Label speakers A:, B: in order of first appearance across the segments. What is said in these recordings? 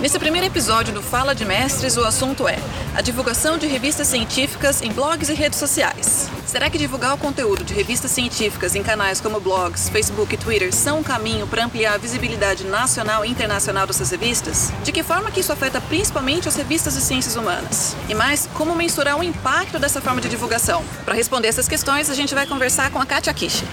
A: Nesse primeiro episódio do Fala de Mestres, o assunto é a divulgação de revistas científicas em blogs e redes sociais. Será que divulgar o conteúdo de revistas científicas em canais como blogs, Facebook e Twitter são um caminho para ampliar a visibilidade nacional e internacional dessas revistas? De que forma que isso afeta principalmente as revistas de ciências humanas? E mais, como mensurar o impacto dessa forma de divulgação? Para responder essas questões, a gente vai conversar com a Katia Kishi.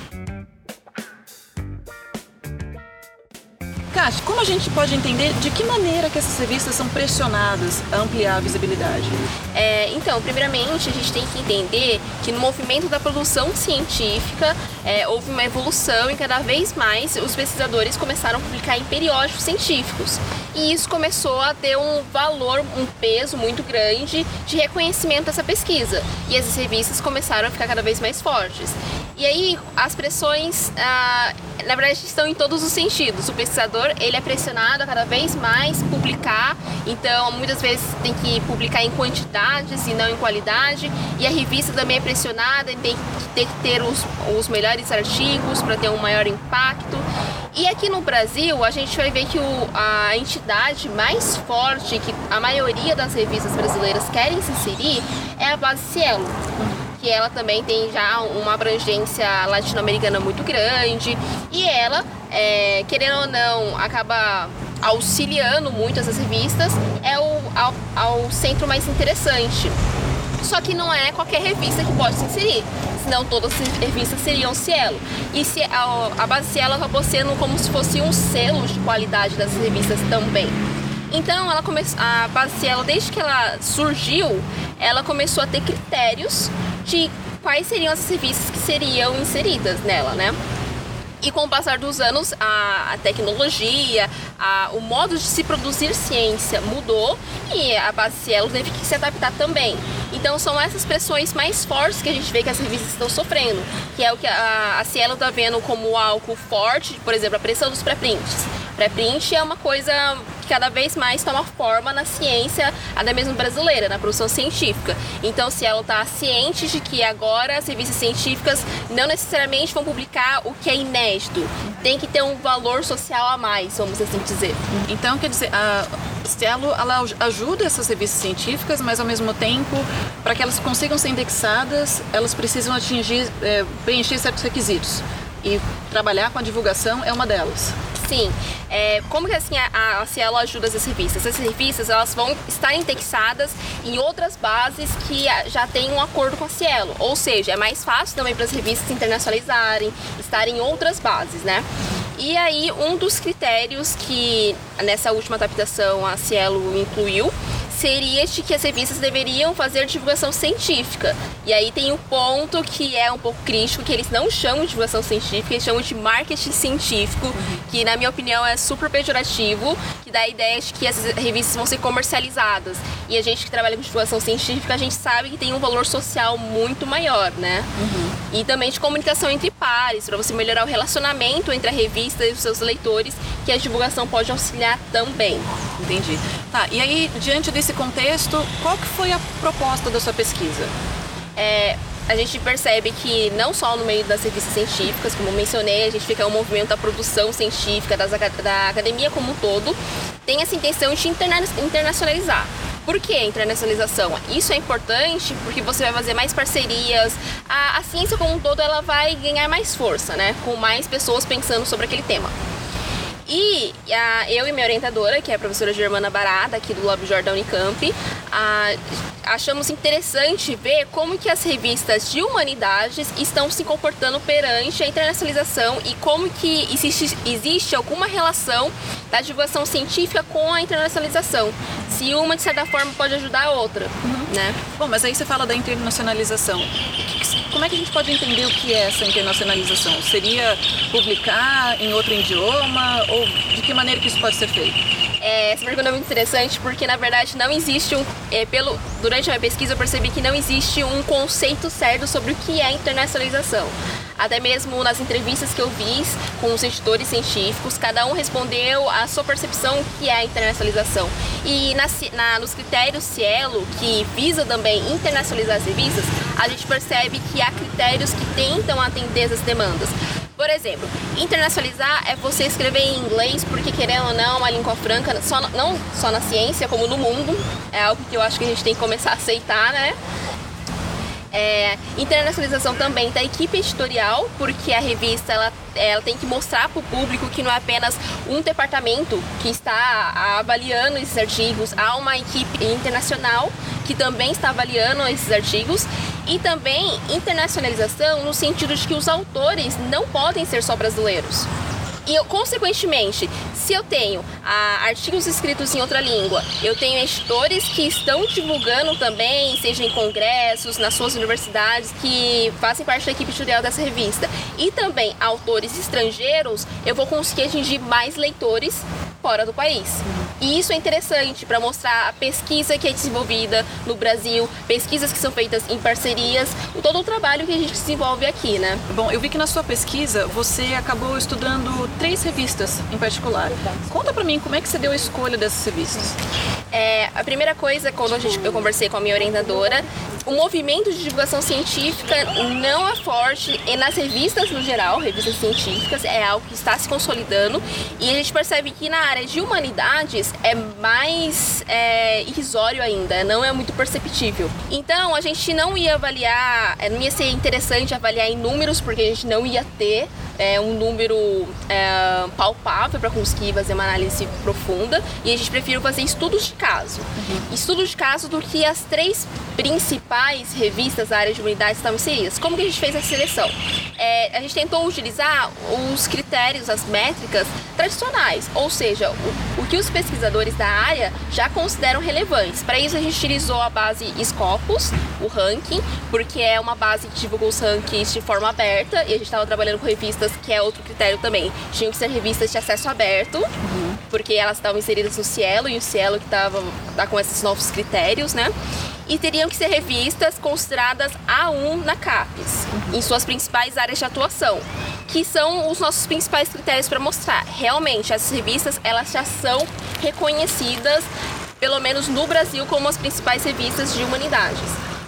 A: Como a gente pode entender de que maneira que essas revistas são pressionadas a ampliar a visibilidade?
B: É, então, primeiramente, a gente tem que entender que no movimento da produção científica é, houve uma evolução e cada vez mais os pesquisadores começaram a publicar em periódicos científicos. E isso começou a ter um valor, um peso muito grande de reconhecimento dessa pesquisa. E as revistas começaram a ficar cada vez mais fortes. E aí as pressões, ah, na verdade, estão em todos os sentidos. O pesquisador ele é pressionado a cada vez mais publicar, então muitas vezes tem que publicar em quantidades e não em qualidade. E a revista também é pressionada, tem que ter, que ter os, os melhores artigos para ter um maior impacto. E aqui no Brasil, a gente vai ver que o, a entidade mais forte que a maioria das revistas brasileiras querem se inserir é a base Cielo que ela também tem já uma abrangência latino-americana muito grande e ela, é, querendo ou não, acaba auxiliando muito essas revistas, é o ao, ao centro mais interessante. Só que não é qualquer revista que pode se inserir, senão todas as revistas seriam Cielo. E se a, a base Cielo acabou sendo como se fosse um selo de qualidade das revistas também. Então, ela começou, a base Cielo, desde que ela surgiu, ela começou a ter critérios de quais seriam as revistas que seriam inseridas nela, né? E com o passar dos anos, a, tecnologia, a, o modo de se produzir ciência mudou e a Cielo teve que se adaptar também. Então são essas pressões mais fortes que a gente vê que as revistas estão sofrendo, que é o que a, a Cielo está vendo como algo forte, por exemplo, a pressão dos pré-prints. Pré-print é uma coisa que cada vez mais toma forma na ciência, até mesmo brasileira, na produção científica. Então, se ela está ciente de que agora as revistas científicas não necessariamente vão publicar o que é inédito, tem que ter um valor social a mais, vamos assim dizer.
A: Então, quer dizer, a Cielo ela ajuda essas revistas científicas, mas ao mesmo tempo, para que elas consigam ser indexadas, elas precisam atingir, é, preencher certos requisitos. E trabalhar com a divulgação é uma delas.
B: Sim. É, como que assim a, a Cielo ajuda essas revistas? Essas revistas elas vão estar indexadas em outras bases que já têm um acordo com a Cielo. Ou seja, é mais fácil também para as revistas se internacionalizarem, estarem em outras bases, né? E aí, um dos critérios que nessa última adaptação a Cielo incluiu seria de que as revistas deveriam fazer divulgação científica. E aí tem um ponto que é um pouco crítico, que eles não chamam de divulgação científica, eles chamam de marketing científico, que na minha opinião é super pejorativo, que dá a ideia de que as revistas vão ser comercializadas. E a gente que trabalha com divulgação científica, a gente sabe que tem um valor social muito maior, né? Uhum. E também de comunicação entre pares, para você melhorar o relacionamento entre a revista e os seus leitores, que a divulgação pode auxiliar também.
A: Entendi. Tá, e aí, diante desse contexto, qual que foi a proposta da sua pesquisa?
B: É, a gente percebe que não só no meio das revistas científicas, como mencionei, a gente fica um movimento da produção científica, das, da academia como um todo, tem essa intenção de interna internacionalizar. Por que a internacionalização? Isso é importante porque você vai fazer mais parcerias, a, a ciência como um todo ela vai ganhar mais força, né? Com mais pessoas pensando sobre aquele tema. E a, eu e minha orientadora, que é a professora Germana Barata, aqui do Lab Jordan Unicamp, achamos interessante ver como que as revistas de humanidades estão se comportando perante a internacionalização e como que existe, existe alguma relação da divulgação científica com a internacionalização. Se uma, de certa forma, pode ajudar a outra, uhum. né?
A: Bom, mas aí você fala da internacionalização. Como é que a gente pode entender o que é essa internacionalização? Seria publicar em outro idioma ou de que maneira que isso pode ser feito?
B: É, essa pergunta é muito interessante porque na verdade não existe um é, pelo durante a minha pesquisa eu percebi que não existe um conceito certo sobre o que é internacionalização. Até mesmo nas entrevistas que eu fiz com os editores científicos, cada um respondeu a sua percepção que é a internacionalização. E na, na, nos critérios Cielo, que visa também internacionalizar as revistas, a gente percebe que há critérios que tentam atender essas demandas. Por exemplo, internacionalizar é você escrever em inglês, porque querendo ou não, uma língua franca, só, não só na ciência, como no mundo, é algo que eu acho que a gente tem que começar a aceitar, né? É, internacionalização também da equipe editorial, porque a revista ela, ela tem que mostrar para o público que não é apenas um departamento que está avaliando esses artigos, há uma equipe internacional que também está avaliando esses artigos e também internacionalização no sentido de que os autores não podem ser só brasileiros. E, consequentemente, se eu tenho ah, artigos escritos em outra língua, eu tenho editores que estão divulgando também, seja em congressos, nas suas universidades, que fazem parte da equipe editorial dessa revista, e também autores estrangeiros, eu vou conseguir atingir mais leitores fora do país. E isso é interessante para mostrar a pesquisa que é desenvolvida no Brasil, pesquisas que são feitas em parcerias, todo o trabalho que a gente desenvolve aqui, né?
A: Bom, eu vi que na sua pesquisa você acabou estudando três revistas em particular. Conta para mim como é que você deu a escolha dessas revistas.
B: É, a primeira coisa, quando a gente, eu conversei com a minha orientadora, o movimento de divulgação científica não é forte e nas revistas no geral, revistas científicas, é algo que está se consolidando e a gente percebe que na área de humanidades é mais é, irrisório ainda, não é muito perceptível. Então a gente não ia avaliar, é, não ia ser interessante avaliar em números porque a gente não ia ter é, um número é, palpável para conseguir fazer uma análise profunda e a gente prefere fazer estudos de caso. Uhum. Estudos de caso do que as três principais revistas da área de humanidades estavam inseridas. Como que a gente fez a seleção? É, a gente tentou utilizar os critérios, as métricas tradicionais, ou seja, o, o que os pesquisadores da área já consideram relevantes. Para isso a gente utilizou a base Scopus, o ranking, porque é uma base que divulga os rankings de forma aberta e a gente estava trabalhando com revistas que é outro critério também. Tinham que ser revistas de acesso aberto, uhum. porque elas estavam inseridas no Cielo e o Cielo que estava tá com esses novos critérios, né? E teriam que ser revistas consideradas A1 na CAPES, em suas principais áreas de atuação, que são os nossos principais critérios para mostrar. Realmente, essas revistas elas já são reconhecidas, pelo menos no Brasil, como as principais revistas de humanidades.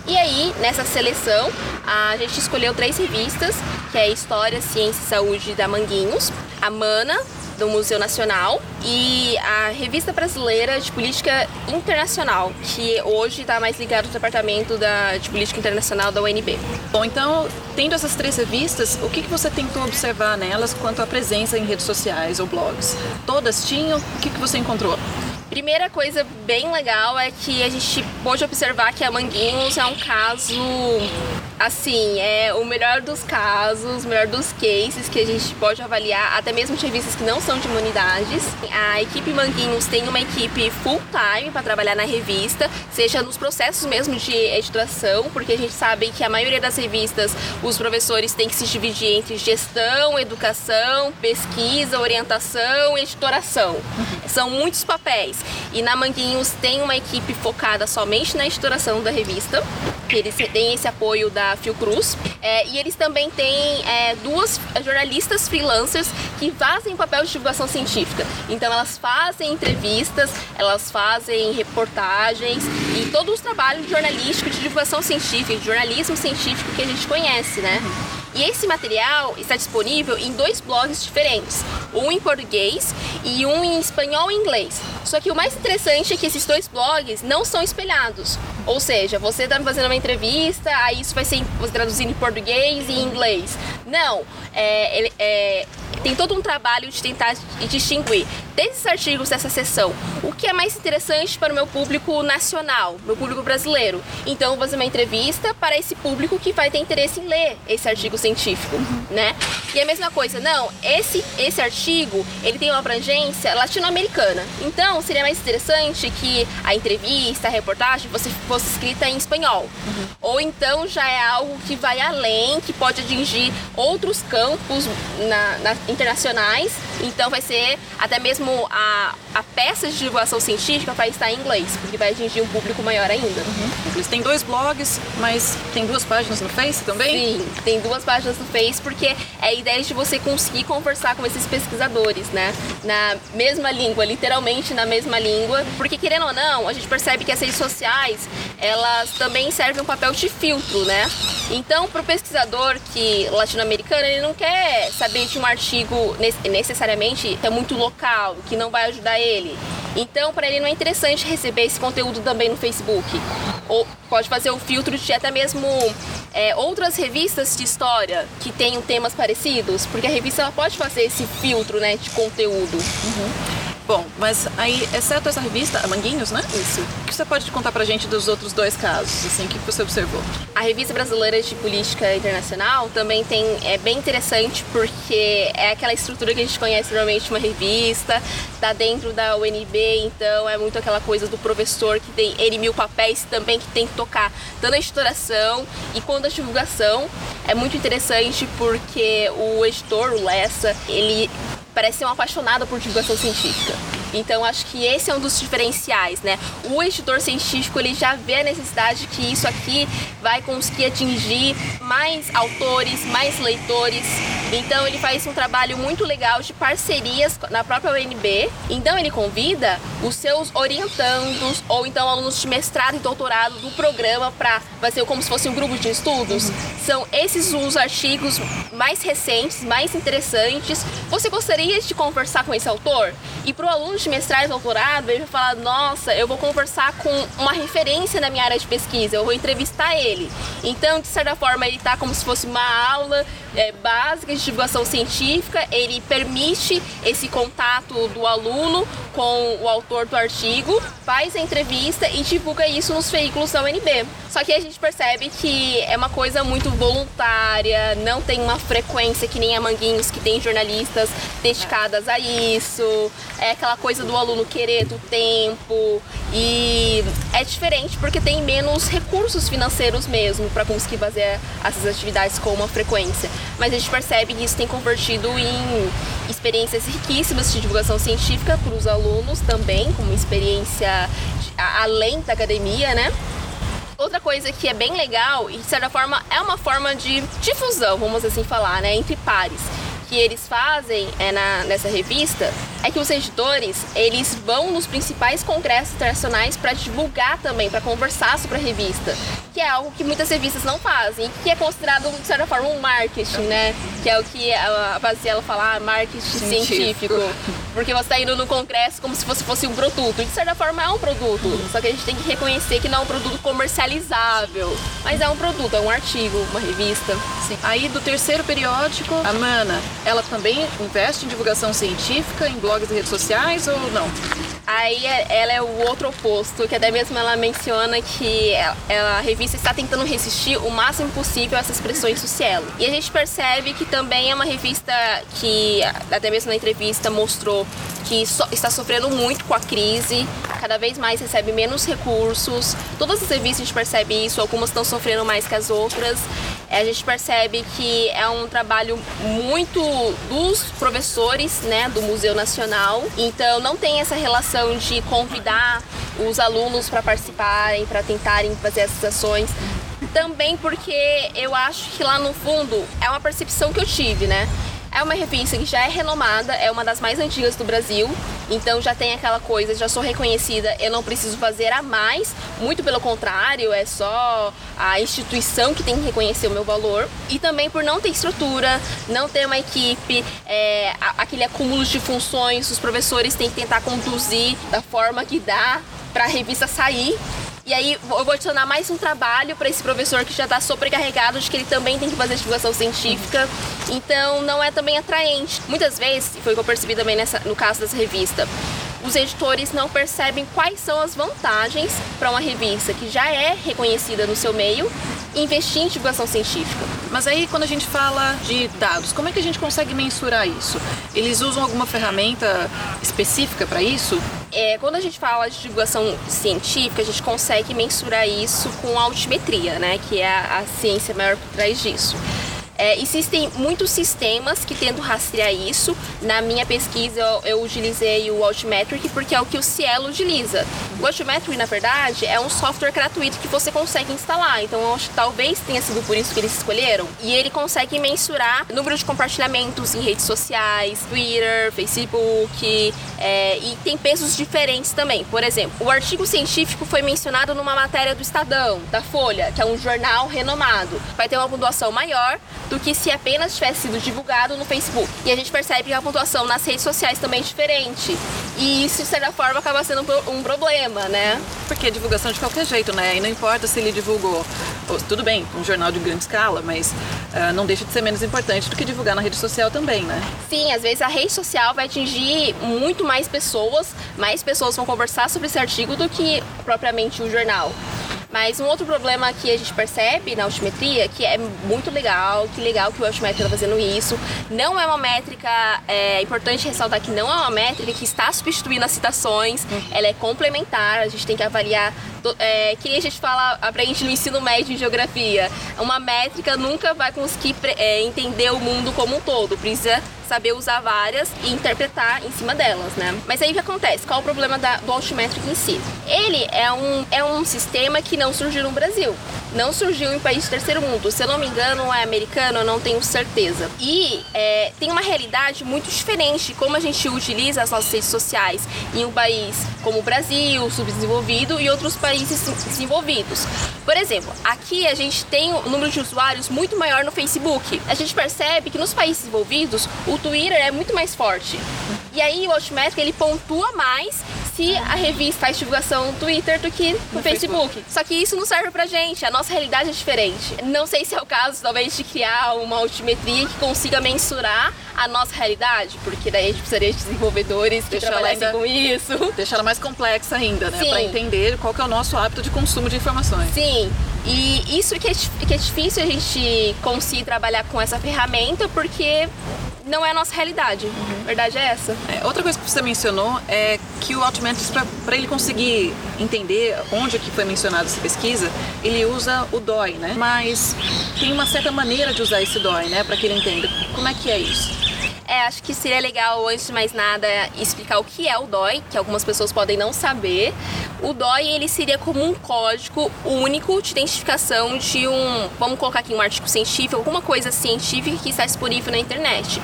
B: E aí, nessa seleção, a gente escolheu três revistas, que é História, Ciência e Saúde da Manguinhos, a Mana, do Museu Nacional e a Revista Brasileira de Política Internacional, que hoje está mais ligado ao Departamento da, de Política Internacional da UNB.
A: Bom, então, tendo essas três revistas, o que, que você tentou observar nelas quanto à presença em redes sociais ou blogs? Todas tinham? O que, que você encontrou?
B: Primeira coisa bem legal é que a gente pôde observar que a Manguinhos é um caso assim, é o melhor dos casos, o melhor dos cases que a gente pode avaliar, até mesmo de revistas que não são de imunidades. A equipe Manguinhos tem uma equipe full time para trabalhar na revista, seja nos processos mesmo de editoração, porque a gente sabe que a maioria das revistas os professores têm que se dividir entre gestão, educação, pesquisa, orientação e editoração. São muitos papéis. E na Manguinhos tem uma equipe focada somente na editoração da revista, que eles têm esse apoio da Fiocruz. É, e eles também têm é, duas jornalistas freelancers que fazem o papel de divulgação científica. Então elas fazem entrevistas, elas fazem reportagens e todos os trabalhos jornalísticos de divulgação científica, de jornalismo científico que a gente conhece, né? E esse material está disponível em dois blogs diferentes, um em português e um em espanhol e inglês. Só que o mais interessante é que esses dois blogs não são espelhados. Ou seja, você está fazendo uma entrevista, aí isso vai ser você traduzindo em português e em inglês. Não, é, ele, é, tem todo um trabalho de tentar distinguir desses artigos dessa sessão o que é mais interessante para o meu público nacional, meu público brasileiro. Então, vou fazer uma entrevista para esse público que vai ter interesse em ler esse artigo científico, né? E a mesma coisa, não, esse, esse artigo, ele tem uma abrangência latino-americana. Então, seria mais interessante que a entrevista, a reportagem fosse, fosse escrita em espanhol. Uhum. Ou então já é algo que vai além, que pode atingir outros campos na, na, internacionais Então vai ser até mesmo a, a peça de divulgação científica vai estar em inglês, porque vai atingir um público maior ainda.
A: Uhum. Têm dois blogs, mas tem duas páginas no Face também?
B: Sim, tem duas páginas no Face, porque é a ideia de você conseguir conversar com esses pesquisadores, né? Na mesma língua, literalmente na mesma língua. Porque querendo ou não, a gente percebe que as redes sociais, elas também servem um papel de filtro, né? Então, para o pesquisador que latino-americano, ele não quer saber de um artigo necessariamente que é muito local, que não vai ajudar ele. Então, para ele não é interessante receber esse conteúdo também no Facebook. Ou pode fazer o filtro de até mesmo é, outras revistas de história que tenham temas parecidos, porque a revista ela pode fazer esse filtro né, de conteúdo.
A: Uhum. Bom, mas aí, exceto essa revista, a Manguinhos, né?
B: Isso.
A: O que você pode contar pra gente dos outros dois casos, assim, o que você observou?
B: A Revista Brasileira de Política Internacional também tem, é bem interessante porque é aquela estrutura que a gente conhece normalmente uma revista, tá dentro da UNB, então é muito aquela coisa do professor que tem N mil papéis também que tem que tocar tanto a editoração e quanto a divulgação. É muito interessante porque o editor, o Lessa, ele parece ser um apaixonado por divulgação científica. Então acho que esse é um dos diferenciais, né? O editor científico ele já vê a necessidade que isso aqui vai conseguir atingir mais autores, mais leitores. Então ele faz um trabalho muito legal de parcerias na própria UNB. Então ele convida os seus orientandos ou então alunos de mestrado e doutorado do programa para fazer como se fosse um grupo de estudos. São esses os artigos mais recentes, mais interessantes. Você gostaria de conversar com esse autor? E para o aluno de mestrado e doutorado, ele vai falar: Nossa, eu vou conversar com uma referência na minha área de pesquisa, eu vou entrevistar ele. Então, de certa forma, ele está como se fosse uma aula é, básica de divulgação científica, ele permite esse contato do aluno com o autor do artigo, faz a entrevista e divulga isso nos veículos da UNB. Só que a gente percebe que é uma coisa muito voluntária, não tem uma frequência que nem a Manguinhos, que tem jornalistas dedicadas a isso, é aquela coisa do aluno querer do tempo e é diferente porque tem menos recursos financeiros mesmo para conseguir fazer essas atividades com uma frequência. Mas a gente percebe que isso tem convertido em experiências riquíssimas de divulgação científica para os alunos também, como experiência além da academia, né? Outra coisa que é bem legal e de certa forma é uma forma de difusão, vamos assim falar, né, entre pares que eles fazem é, na, nessa revista é que os editores eles vão nos principais congressos internacionais para divulgar também, para conversar sobre a revista, que é algo que muitas revistas não fazem, que é considerado de certa forma um marketing, né? Que é o que a Baziela fala, ah, marketing científico. científico. Porque você está indo no congresso como se fosse, fosse um produto. De certa forma é um produto, só que a gente tem que reconhecer que não é um produto comercializável, mas é um produto, é um artigo, uma revista.
A: Sim. Aí do terceiro periódico, a Mana, ela também investe em divulgação científica, em blogs e redes sociais ou não?
B: Aí é, ela é o outro oposto, que até mesmo ela menciona que a revista está tentando resistir o máximo possível a essas pressões sociais. E a gente percebe que também é uma revista que, até mesmo na entrevista, mostrou que so, está sofrendo muito com a crise, cada vez mais recebe menos recursos. Todas as revistas a gente percebe isso, algumas estão sofrendo mais que as outras. A gente percebe que é um trabalho muito dos professores, né, do Museu Nacional. Então não tem essa relação de convidar os alunos para participarem, para tentarem fazer essas ações. Também porque eu acho que lá no fundo é uma percepção que eu tive, né? É uma revista que já é renomada, é uma das mais antigas do Brasil, então já tem aquela coisa, já sou reconhecida, eu não preciso fazer a mais, muito pelo contrário, é só a instituição que tem que reconhecer o meu valor. E também por não ter estrutura, não ter uma equipe, é, aquele acúmulo de funções, os professores têm que tentar conduzir da forma que dá para a revista sair e aí eu vou adicionar mais um trabalho para esse professor que já está sobrecarregado de que ele também tem que fazer divulgação científica. Então não é também atraente. Muitas vezes, foi o que eu percebi também nessa, no caso dessa revista, os editores não percebem quais são as vantagens para uma revista que já é reconhecida no seu meio investir em divulgação científica.
A: Mas aí quando a gente fala de dados, como é que a gente consegue mensurar isso? Eles usam alguma ferramenta específica para isso?
B: É, quando a gente fala de divulgação científica, a gente consegue mensurar isso com altimetria, né? Que é a, a ciência maior por trás disso. É, existem muitos sistemas que tentam rastrear isso. Na minha pesquisa, eu, eu utilizei o Altmetric porque é o que o Cielo utiliza. O Altmetric, na verdade, é um software gratuito que você consegue instalar. Então, acho que talvez tenha sido por isso que eles escolheram. E ele consegue mensurar o número de compartilhamentos em redes sociais, Twitter, Facebook, é, e tem pesos diferentes também. Por exemplo, o artigo científico foi mencionado numa matéria do Estadão, da Folha, que é um jornal renomado. Vai ter uma pontuação maior do que se apenas tivesse sido divulgado no Facebook. E a gente percebe que a pontuação nas redes sociais também é diferente. E isso, de certa forma, acaba sendo um problema, né?
A: Porque divulgação de qualquer jeito, né? E não importa se ele divulgou, tudo bem, um jornal de grande escala, mas uh, não deixa de ser menos importante do que divulgar na rede social também, né?
B: Sim, às vezes a rede social vai atingir muito mais pessoas, mais pessoas vão conversar sobre esse artigo do que propriamente o jornal. Mas um outro problema que a gente percebe na altimetria, que é muito legal, que legal que o altimetria está fazendo isso, não é uma métrica, é importante ressaltar que não é uma métrica que está substituindo as citações, ela é complementar, a gente tem que avaliar, é, que a gente fala, aprende no ensino médio em geografia, uma métrica nunca vai conseguir é, entender o mundo como um todo, precisa saber usar várias e interpretar em cima delas, né? Mas aí o que acontece? Qual o problema da, do Altimetric em si? Ele é um, é um sistema que não surgiu no Brasil. Não surgiu em país de terceiro mundo. Se eu não me engano, é americano, eu não tenho certeza. E é, tem uma realidade muito diferente de como a gente utiliza as nossas redes sociais em um país como o Brasil, subdesenvolvido, e outros países desenvolvidos. Por exemplo, aqui a gente tem um número de usuários muito maior no Facebook. A gente percebe que nos países desenvolvidos o Twitter é muito mais forte. E aí o Altimetric ele pontua mais se a revista faz divulgação no Twitter do que no, no Facebook. Facebook. Só que isso não serve pra gente, a nossa realidade é diferente. Não sei se é o caso, talvez, de criar uma altimetria que consiga mensurar a nossa realidade, porque daí a gente precisaria de desenvolvedores que deixar trabalhassem ainda, com isso.
A: Deixar ela mais complexa ainda, né? Sim. Pra entender qual que é o nosso hábito de consumo de informações.
B: Sim. E isso que é, que é difícil a gente conseguir trabalhar com essa ferramenta, porque não é a nossa realidade. Uhum. A verdade é essa.
A: É, outra coisa que você mencionou é que o Altmetrics, para ele conseguir entender onde que foi mencionada essa pesquisa, ele usa o DOI, né? Mas tem uma certa maneira de usar esse DOI, né? Para que ele entenda. Como é que é isso?
B: É, acho que seria legal, antes de mais nada, explicar o que é o DOI, que algumas pessoas podem não saber. O DOI, ele seria como um código único de identificação de um, vamos colocar aqui um artigo científico, alguma coisa científica que está disponível na internet.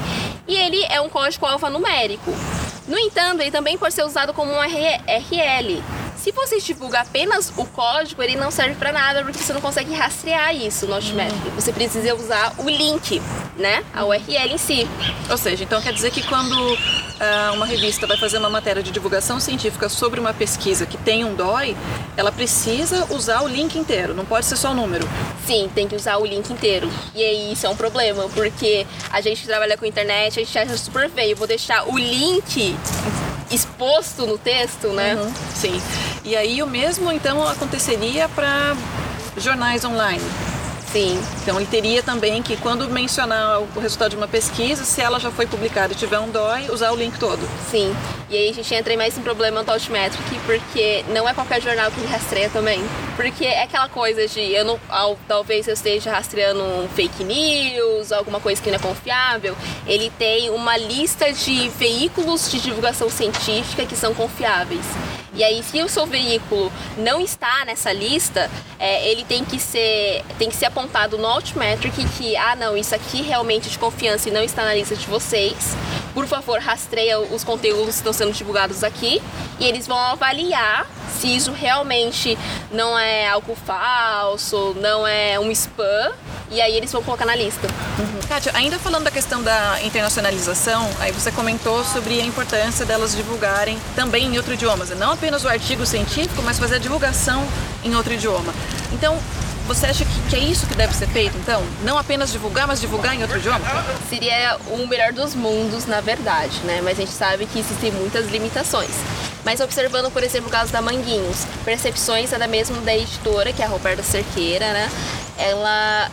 B: E ele é um código alfanumérico. No entanto, ele também pode ser usado como um RL, se você divulga apenas o código, ele não serve para nada porque você não consegue rastrear isso no Outmetric. Hum. Você precisa usar o link, né? A URL em si.
A: Ou seja, então quer dizer que quando uh, uma revista vai fazer uma matéria de divulgação científica sobre uma pesquisa que tem um DOI, ela precisa usar o link inteiro, não pode ser só o número.
B: Sim, tem que usar o link inteiro. E aí isso é um problema, porque a gente trabalha com internet, a gente acha super feio. Vou deixar o link exposto no texto, né? Uhum,
A: sim. E aí o mesmo então aconteceria para jornais online.
B: Sim.
A: Então ele teria também que, quando mencionar o resultado de uma pesquisa, se ela já foi publicada e tiver um DOI, usar o link todo.
B: Sim. E aí a gente entra em mais um problema do Altmetric, porque não é qualquer jornal que ele rastreia também. Porque é aquela coisa de eu não, talvez eu esteja rastreando um fake news, alguma coisa que não é confiável. Ele tem uma lista de veículos de divulgação científica que são confiáveis. E aí, se o seu veículo não está nessa lista, é, ele tem que ser tem que ser apontado no Altmetric que, ah, não, isso aqui realmente é de confiança e não está na lista de vocês. Por favor, rastreia os conteúdos que estão sendo divulgados aqui e eles vão avaliar se isso realmente não é algo falso, não é um spam, e aí eles vão colocar na lista.
A: Uhum. Kátia, ainda falando da questão da internacionalização, aí você comentou sobre a importância delas divulgarem também em outro idioma, não apenas o artigo científico, mas fazer a divulgação em outro idioma. Então, você acha que, que, é isso que deve ser feito, então? Não apenas divulgar, mas divulgar em outro idioma?
B: Seria o melhor dos mundos, na verdade, né? Mas a gente sabe que existem muitas limitações. Mas observando, por exemplo, o caso da Manguinhos, Percepções é da mesma da editora, que é a Roberta Cerqueira, né? Ela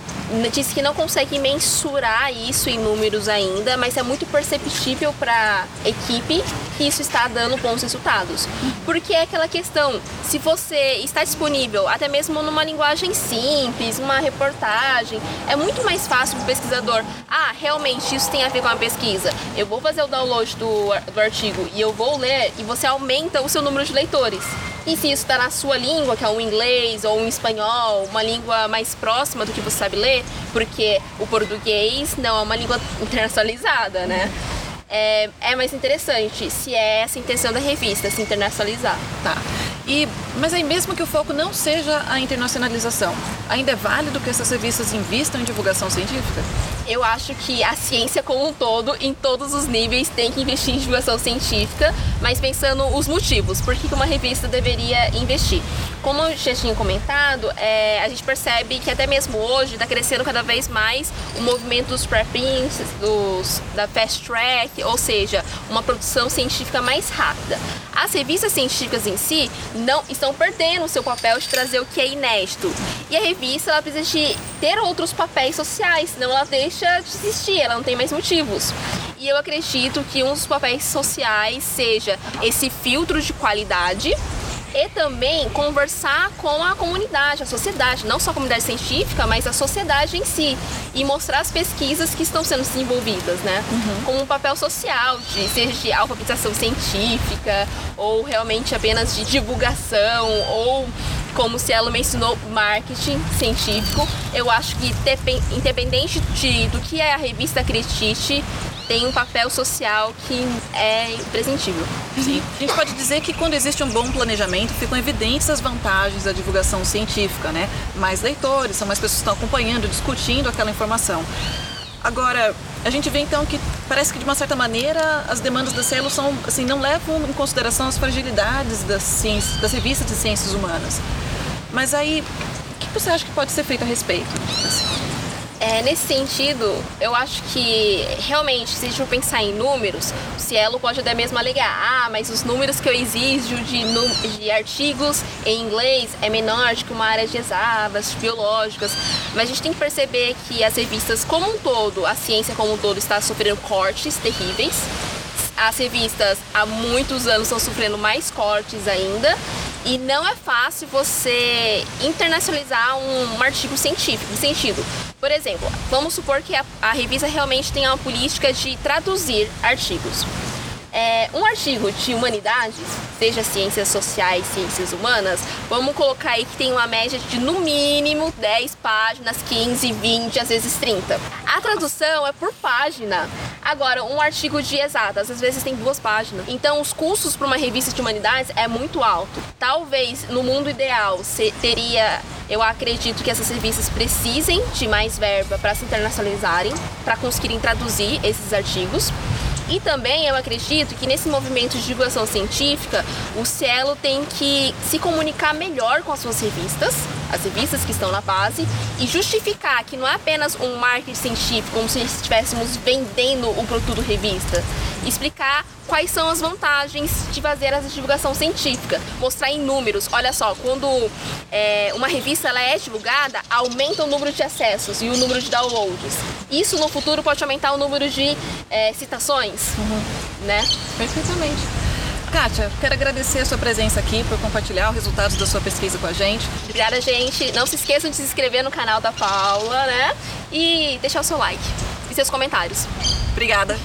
B: disse que não consegue mensurar isso em números ainda, mas é muito perceptível para equipe que isso está dando bons resultados. Porque é aquela questão, se você está disponível até mesmo numa linguagem simples, uma reportagem, é muito mais fácil para o pesquisador, ah, realmente isso tem a ver com a pesquisa. Eu vou fazer o download do, do artigo e eu vou ler e você aumenta o seu número de leitores. E se isso está na sua língua, que é um inglês ou um espanhol, uma língua mais próxima do que você sabe ler, porque o português não é uma língua internacionalizada, né? É, é mais interessante se é essa a intenção da revista, se internacionalizar.
A: Tá. E, mas aí mesmo que o foco não seja a internacionalização, ainda é válido que essas revistas invistam em divulgação científica?
B: Eu acho que a ciência como um todo, em todos os níveis, tem que investir em divulgação científica, mas pensando os motivos, por que uma revista deveria investir. Como eu já tinha comentado, é, a gente percebe que até mesmo hoje está crescendo cada vez mais o movimento dos preprints, dos, da fast track, ou seja, uma produção científica mais rápida. As revistas científicas em si não estão perdendo o seu papel de trazer o que é inédito. E a revista ela precisa de ter outros papéis sociais, senão ela deixa de existir, ela não tem mais motivos. E eu acredito que um dos papéis sociais seja esse filtro de qualidade e também conversar com a comunidade, a sociedade, não só a comunidade científica, mas a sociedade em si e mostrar as pesquisas que estão sendo desenvolvidas, né? Uhum. Como um papel social, de, seja de alfabetização científica ou realmente apenas de divulgação ou como se ela mencionou marketing científico, eu acho que independente de, do que é a revista Critique, tem um papel social que é imprescindível.
A: Sim. A gente pode dizer que quando existe um bom planejamento, ficam evidentes as vantagens da divulgação científica, né? Mais leitores, são mais pessoas que estão acompanhando, discutindo aquela informação. Agora, a gente vê então que parece que de uma certa maneira as demandas da selo são, assim, não levam em consideração as fragilidades das, ciências, das revistas de ciências humanas. Mas aí, o que você acha que pode ser feito a respeito? Assim?
B: É, nesse sentido, eu acho que realmente, se a gente pensar em números, o Cielo pode até mesmo alegar, ah, mas os números que eu exijo de, de artigos em inglês é menor do que uma área de exatas, biológicas. Mas a gente tem que perceber que as revistas como um todo, a ciência como um todo, está sofrendo cortes terríveis. As revistas há muitos anos estão sofrendo mais cortes ainda. E não é fácil você internacionalizar um, um artigo científico, sentido. Por exemplo, vamos supor que a, a revista realmente tenha uma política de traduzir artigos. É, um artigo de humanidades, seja ciências sociais, ciências humanas, vamos colocar aí que tem uma média de no mínimo 10 páginas, 15, 20, às vezes 30. A tradução é por página. Agora, um artigo de exatas, às vezes tem duas páginas. Então, os custos para uma revista de humanidades é muito alto. Talvez no mundo ideal teria eu acredito que essas revistas precisem de mais verba para se internacionalizarem, para conseguirem traduzir esses artigos. E também eu acredito que nesse movimento de divulgação científica, o Cielo tem que se comunicar melhor com as suas revistas, as revistas que estão na base, e justificar que não é apenas um marketing científico, como se estivéssemos vendendo o produto revista. Explicar quais são as vantagens de fazer essa divulgação científica, mostrar em números. Olha só, quando é, uma revista ela é divulgada, aumenta o número de acessos e o número de downloads. Isso no futuro pode aumentar o número de é, citações, uhum. né?
A: Perfeitamente. Kátia, quero agradecer a sua presença aqui por compartilhar os resultados da sua pesquisa com a gente.
B: Obrigada, gente. Não se esqueçam de se inscrever no canal da Paula, né? E deixar o seu like e seus comentários.
A: Obrigada.